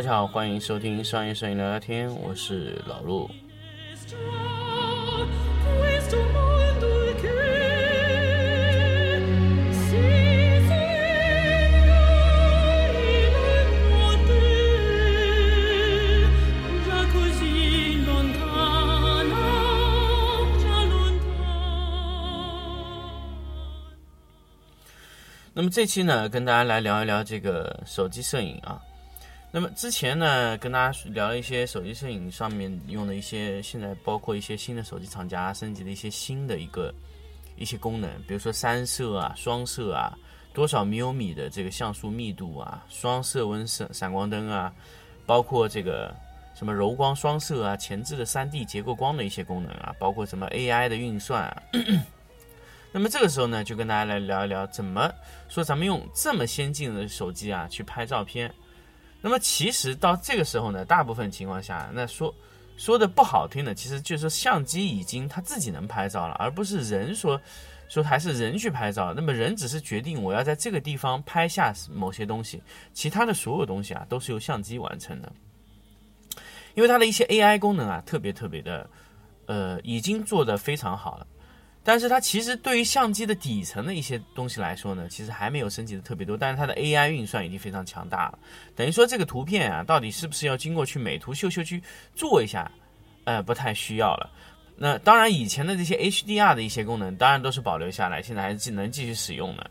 大家好，欢迎收听商业摄影聊聊天，我是老陆。那么这期呢，跟大家来聊一聊这个手机摄影啊。那么之前呢，跟大家聊了一些手机摄影上面用的一些，现在包括一些新的手机厂家升级的一些新的一个一些功能，比如说三摄啊、双摄啊、多少米米的这个像素密度啊、双色温闪闪光灯啊，包括这个什么柔光双摄啊、前置的三 D 结构光的一些功能啊，包括什么 AI 的运算啊。那么这个时候呢，就跟大家来聊一聊，怎么说咱们用这么先进的手机啊去拍照片。那么其实到这个时候呢，大部分情况下，那说说的不好听的，其实就是相机已经它自己能拍照了，而不是人说说还是人去拍照。那么人只是决定我要在这个地方拍下某些东西，其他的所有东西啊都是由相机完成的。因为它的一些 AI 功能啊，特别特别的，呃，已经做得非常好了。但是它其实对于相机的底层的一些东西来说呢，其实还没有升级的特别多。但是它的 AI 运算已经非常强大了，等于说这个图片啊，到底是不是要经过去美图秀秀去做一下，呃，不太需要了。那当然，以前的这些 HDR 的一些功能，当然都是保留下来，现在还是能继续使用的。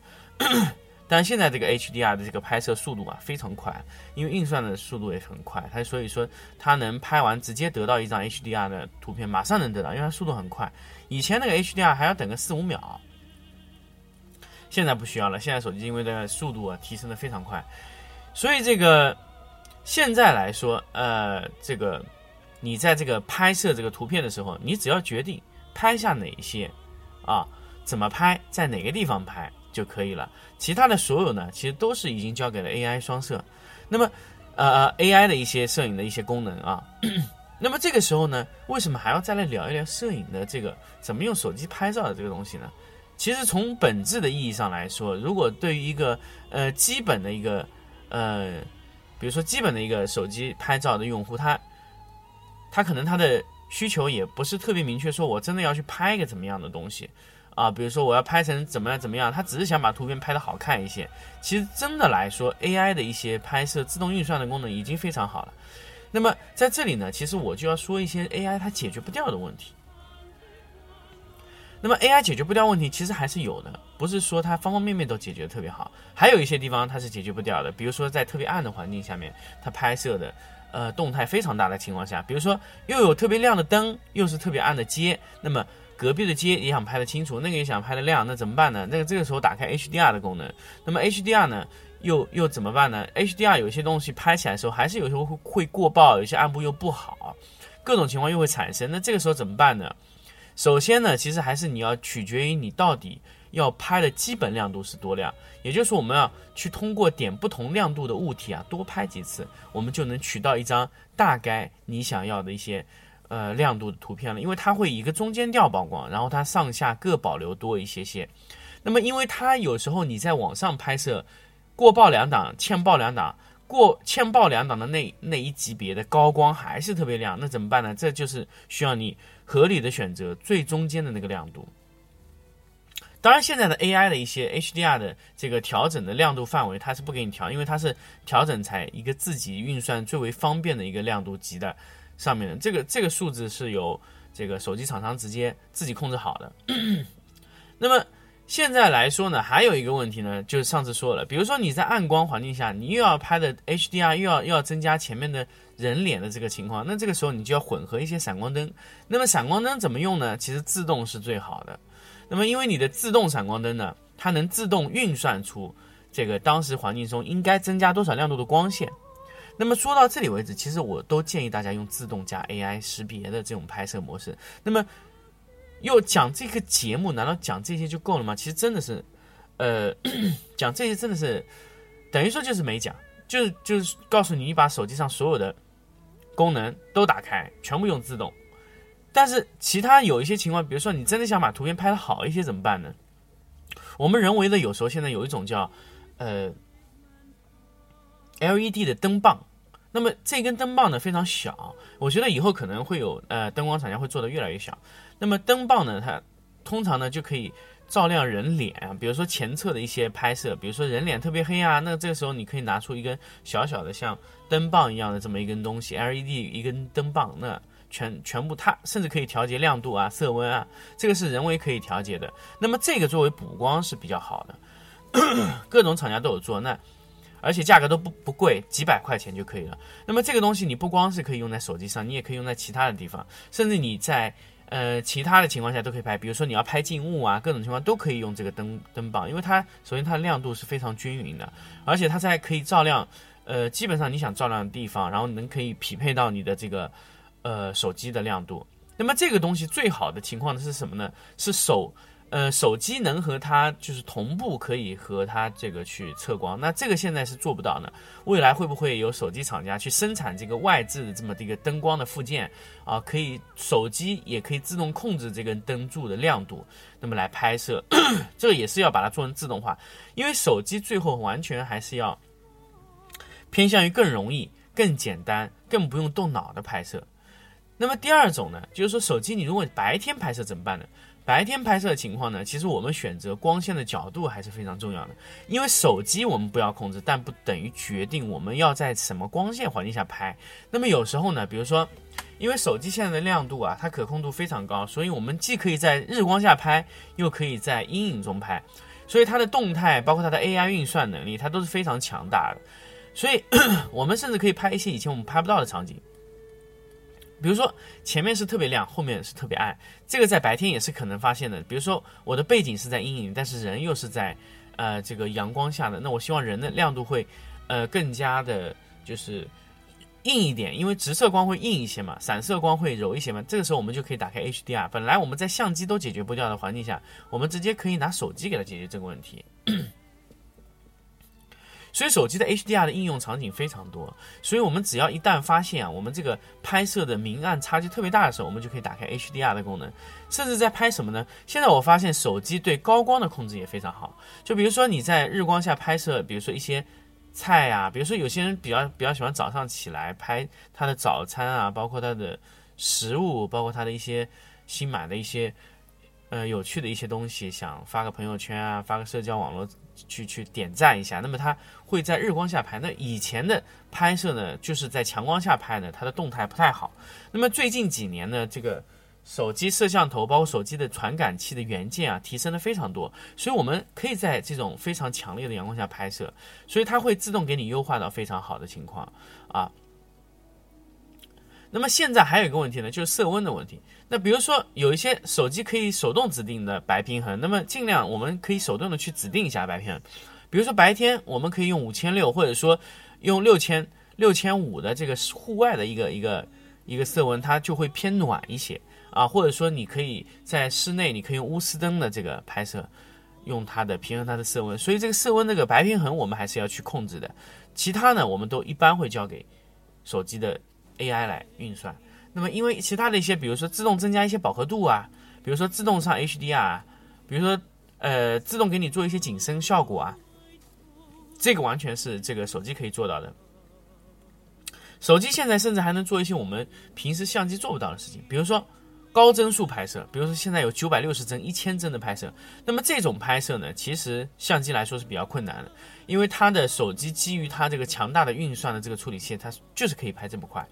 但现在这个 HDR 的这个拍摄速度啊非常快，因为运算的速度也很快，它所以说它能拍完直接得到一张 HDR 的图片，马上能得到，因为它速度很快。以前那个 HDR 还要等个四五秒，现在不需要了。现在手机因为这个速度啊提升的非常快，所以这个现在来说，呃，这个你在这个拍摄这个图片的时候，你只要决定拍下哪些啊，怎么拍，在哪个地方拍。就可以了，其他的所有呢，其实都是已经交给了 AI 双摄。那么，呃，AI 的一些摄影的一些功能啊。那么这个时候呢，为什么还要再来聊一聊摄影的这个怎么用手机拍照的这个东西呢？其实从本质的意义上来说，如果对于一个呃基本的一个呃，比如说基本的一个手机拍照的用户，他他可能他的需求也不是特别明确，说我真的要去拍一个怎么样的东西。啊，比如说我要拍成怎么样怎么样，他只是想把图片拍的好看一些。其实真的来说，AI 的一些拍摄自动运算的功能已经非常好了。那么在这里呢，其实我就要说一些 AI 它解决不掉的问题。那么 AI 解决不掉问题，其实还是有的，不是说它方方面面都解决的特别好，还有一些地方它是解决不掉的。比如说在特别暗的环境下面，它拍摄的呃动态非常大的情况下，比如说又有特别亮的灯，又是特别暗的街，那么。隔壁的街也想拍得清楚，那个也想拍得亮，那怎么办呢？那个这个时候打开 HDR 的功能，那么 HDR 呢，又又怎么办呢？HDR 有些东西拍起来的时候，还是有时候会会过曝，有些暗部又不好，各种情况又会产生。那这个时候怎么办呢？首先呢，其实还是你要取决于你到底要拍的基本亮度是多亮，也就是我们要去通过点不同亮度的物体啊，多拍几次，我们就能取到一张大概你想要的一些。呃，亮度的图片了，因为它会一个中间调曝光，然后它上下各保留多一些些。那么，因为它有时候你在网上拍摄，过曝两档，欠曝两档，过欠曝两档的那那一级别的高光还是特别亮，那怎么办呢？这就是需要你合理的选择最中间的那个亮度。当然，现在的 AI 的一些 HDR 的这个调整的亮度范围，它是不给你调，因为它是调整才一个自己运算最为方便的一个亮度级的。上面的这个这个数字是由这个手机厂商直接自己控制好的。那么现在来说呢，还有一个问题呢，就是上次说了，比如说你在暗光环境下，你又要拍的 HDR，又要又要增加前面的人脸的这个情况，那这个时候你就要混合一些闪光灯。那么闪光灯怎么用呢？其实自动是最好的。那么因为你的自动闪光灯呢，它能自动运算出这个当时环境中应该增加多少亮度的光线。那么说到这里为止，其实我都建议大家用自动加 AI 识别的这种拍摄模式。那么，又讲这个节目，难道讲这些就够了吗？其实真的是，呃，讲这些真的是等于说就是没讲，就是就是告诉你，你把手机上所有的功能都打开，全部用自动。但是其他有一些情况，比如说你真的想把图片拍的好一些怎么办呢？我们人为的有时候现在有一种叫呃 LED 的灯棒，那么这根灯棒呢非常小，我觉得以后可能会有呃灯光厂家会做的越来越小。那么灯棒呢，它通常呢就可以照亮人脸，比如说前侧的一些拍摄，比如说人脸特别黑啊，那这个时候你可以拿出一根小小的像灯棒一样的这么一根东西，LED 一根灯棒，那。全全部，它甚至可以调节亮度啊、色温啊，这个是人为可以调节的。那么这个作为补光是比较好的，各种厂家都有做，那而且价格都不不贵，几百块钱就可以了。那么这个东西你不光是可以用在手机上，你也可以用在其他的地方，甚至你在呃其他的情况下都可以拍，比如说你要拍静物啊，各种情况都可以用这个灯灯棒，因为它首先它的亮度是非常均匀的，而且它在可以照亮呃基本上你想照亮的地方，然后能可以匹配到你的这个。呃，手机的亮度，那么这个东西最好的情况呢是什么呢？是手，呃，手机能和它就是同步，可以和它这个去测光。那这个现在是做不到的，未来会不会有手机厂家去生产这个外置的这么的一个灯光的附件啊？可以手机也可以自动控制这根灯柱的亮度，那么来拍摄，这个也是要把它做成自动化，因为手机最后完全还是要偏向于更容易、更简单、更不用动脑的拍摄。那么第二种呢，就是说手机你如果白天拍摄怎么办呢？白天拍摄的情况呢，其实我们选择光线的角度还是非常重要的。因为手机我们不要控制，但不等于决定我们要在什么光线环境下拍。那么有时候呢，比如说，因为手机现在的亮度啊，它可控度非常高，所以我们既可以在日光下拍，又可以在阴影中拍，所以它的动态包括它的 AI 运算能力，它都是非常强大的。所以 我们甚至可以拍一些以前我们拍不到的场景。比如说前面是特别亮，后面是特别暗，这个在白天也是可能发现的。比如说我的背景是在阴影，但是人又是在，呃，这个阳光下的，那我希望人的亮度会，呃，更加的，就是硬一点，因为直射光会硬一些嘛，散射光会柔一些嘛。这个时候我们就可以打开 HDR。本来我们在相机都解决不掉的环境下，我们直接可以拿手机给它解决这个问题。所以手机的 HDR 的应用场景非常多，所以我们只要一旦发现啊，我们这个拍摄的明暗差距特别大的时候，我们就可以打开 HDR 的功能。甚至在拍什么呢？现在我发现手机对高光的控制也非常好。就比如说你在日光下拍摄，比如说一些菜啊，比如说有些人比较比较喜欢早上起来拍他的早餐啊，包括他的食物，包括他的一些新买的一些呃有趣的一些东西，想发个朋友圈啊，发个社交网络。去去点赞一下，那么它会在日光下拍。那以前的拍摄呢，就是在强光下拍的，它的动态不太好。那么最近几年呢，这个手机摄像头包括手机的传感器的元件啊，提升的非常多，所以我们可以在这种非常强烈的阳光下拍摄，所以它会自动给你优化到非常好的情况啊。那么现在还有一个问题呢，就是色温的问题。那比如说有一些手机可以手动指定的白平衡，那么尽量我们可以手动的去指定一下白平衡。比如说白天我们可以用五千六，或者说用六千六千五的这个户外的一个一个一个色温，它就会偏暖一些啊。或者说你可以在室内，你可以用钨丝灯的这个拍摄，用它的平衡它的色温。所以这个色温这个白平衡我们还是要去控制的。其他呢，我们都一般会交给手机的。AI 来运算，那么因为其他的一些，比如说自动增加一些饱和度啊，比如说自动上 HDR 啊，比如说呃自动给你做一些景深效果啊，这个完全是这个手机可以做到的。手机现在甚至还能做一些我们平时相机做不到的事情，比如说高帧数拍摄，比如说现在有九百六十帧、一千帧的拍摄，那么这种拍摄呢，其实相机来说是比较困难的，因为它的手机基于它这个强大的运算的这个处理器，它就是可以拍这么快。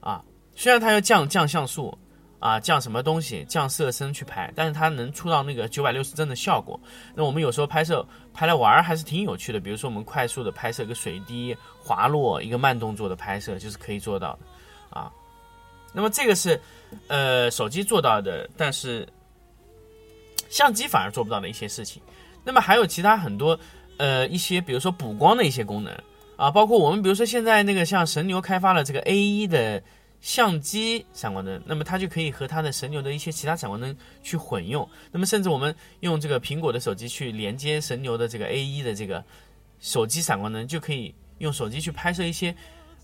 啊，虽然它要降降像素，啊降什么东西，降色深去拍，但是它能出到那个九百六十帧的效果。那我们有时候拍摄拍来玩儿还是挺有趣的。比如说我们快速的拍摄一个水滴滑落，一个慢动作的拍摄就是可以做到的。啊，那么这个是呃手机做到的，但是相机反而做不到的一些事情。那么还有其他很多呃一些，比如说补光的一些功能。啊，包括我们比如说现在那个像神牛开发了这个 A 一的相机闪光灯，那么它就可以和它的神牛的一些其他闪光灯去混用。那么甚至我们用这个苹果的手机去连接神牛的这个 A 一的这个手机闪光灯，就可以用手机去拍摄一些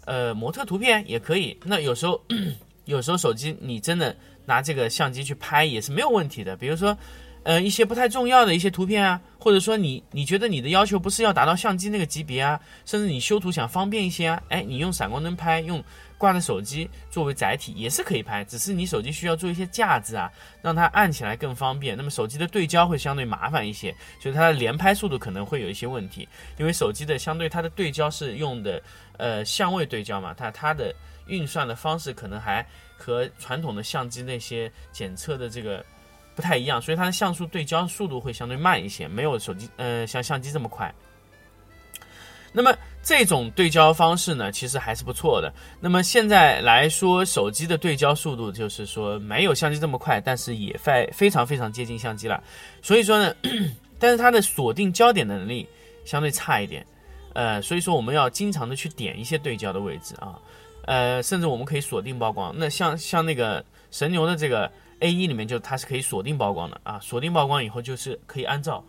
呃模特图片也可以。那有时候有时候手机你真的拿这个相机去拍也是没有问题的。比如说，呃一些不太重要的一些图片啊，或者说你你觉得你的要求不是要达到相机那个级别啊，甚至你修图想方便一些啊，哎你用闪光灯拍用。挂着手机作为载体也是可以拍，只是你手机需要做一些架子啊，让它按起来更方便。那么手机的对焦会相对麻烦一些，所以它的连拍速度可能会有一些问题。因为手机的相对它的对焦是用的呃相位对焦嘛，它它的运算的方式可能还和传统的相机那些检测的这个不太一样，所以它的像素对焦速度会相对慢一些，没有手机呃像相机这么快。那么这种对焦方式呢，其实还是不错的。那么现在来说，手机的对焦速度就是说没有相机这么快，但是也非非常非常接近相机了。所以说呢，但是它的锁定焦点能力相对差一点。呃，所以说我们要经常的去点一些对焦的位置啊。呃，甚至我们可以锁定曝光。那像像那个神牛的这个 A 一里面，就它是可以锁定曝光的啊。锁定曝光以后，就是可以按照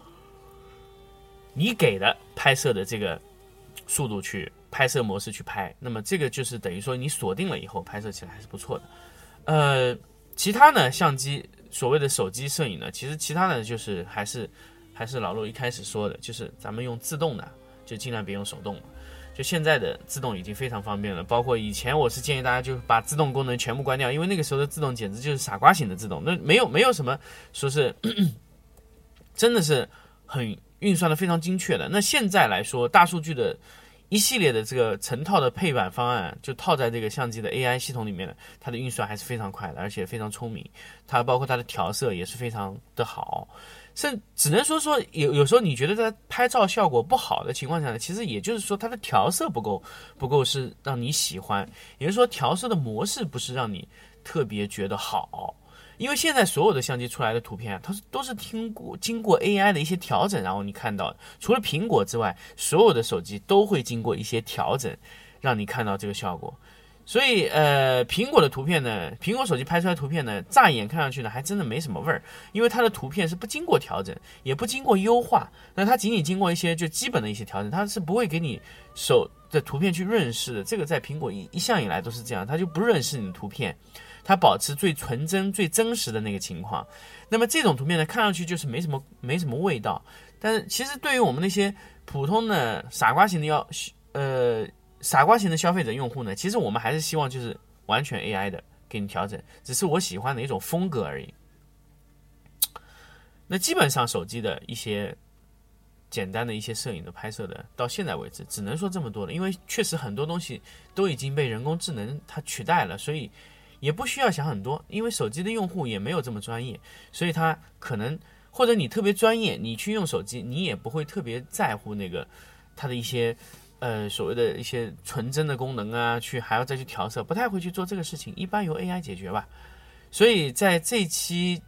你给的拍摄的这个。速度去拍摄模式去拍，那么这个就是等于说你锁定了以后拍摄起来还是不错的。呃，其他呢，相机所谓的手机摄影呢，其实其他的就是还是还是老陆一开始说的，就是咱们用自动的，就尽量别用手动。就现在的自动已经非常方便了，包括以前我是建议大家就把自动功能全部关掉，因为那个时候的自动简直就是傻瓜型的自动，那没有没有什么说是 真的是很。运算的非常精确的。那现在来说，大数据的一系列的这个成套的配版方案，就套在这个相机的 AI 系统里面的，它的运算还是非常快的，而且非常聪明。它包括它的调色也是非常的好。甚只能说说有有时候你觉得它拍照效果不好的情况下呢，其实也就是说它的调色不够不够是让你喜欢，也就是说调色的模式不是让你特别觉得好。因为现在所有的相机出来的图片，它是都是听过经过 AI 的一些调整，然后你看到，除了苹果之外，所有的手机都会经过一些调整，让你看到这个效果。所以，呃，苹果的图片呢，苹果手机拍出来图片呢，乍眼看上去呢，还真的没什么味儿，因为它的图片是不经过调整，也不经过优化，那它仅仅经过一些就基本的一些调整，它是不会给你手的图片去润饰的。这个在苹果一一向以来都是这样，它就不润饰你的图片。它保持最纯真、最真实的那个情况，那么这种图片呢，看上去就是没什么、没什么味道。但是其实对于我们那些普通的傻瓜型的要呃傻瓜型的消费者用户呢，其实我们还是希望就是完全 AI 的给你调整，只是我喜欢的一种风格而已。那基本上手机的一些简单的一些摄影的拍摄的，到现在为止只能说这么多了，因为确实很多东西都已经被人工智能它取代了，所以。也不需要想很多，因为手机的用户也没有这么专业，所以他可能或者你特别专业，你去用手机，你也不会特别在乎那个它的一些呃所谓的一些纯真的功能啊，去还要再去调色，不太会去做这个事情，一般由 AI 解决吧。所以在这期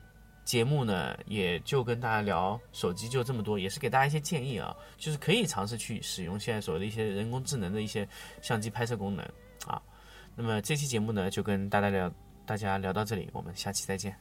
节目呢，也就跟大家聊手机就这么多，也是给大家一些建议啊，就是可以尝试去使用现在所谓的一些人工智能的一些相机拍摄功能。那么这期节目呢，就跟大家聊，大家聊到这里，我们下期再见。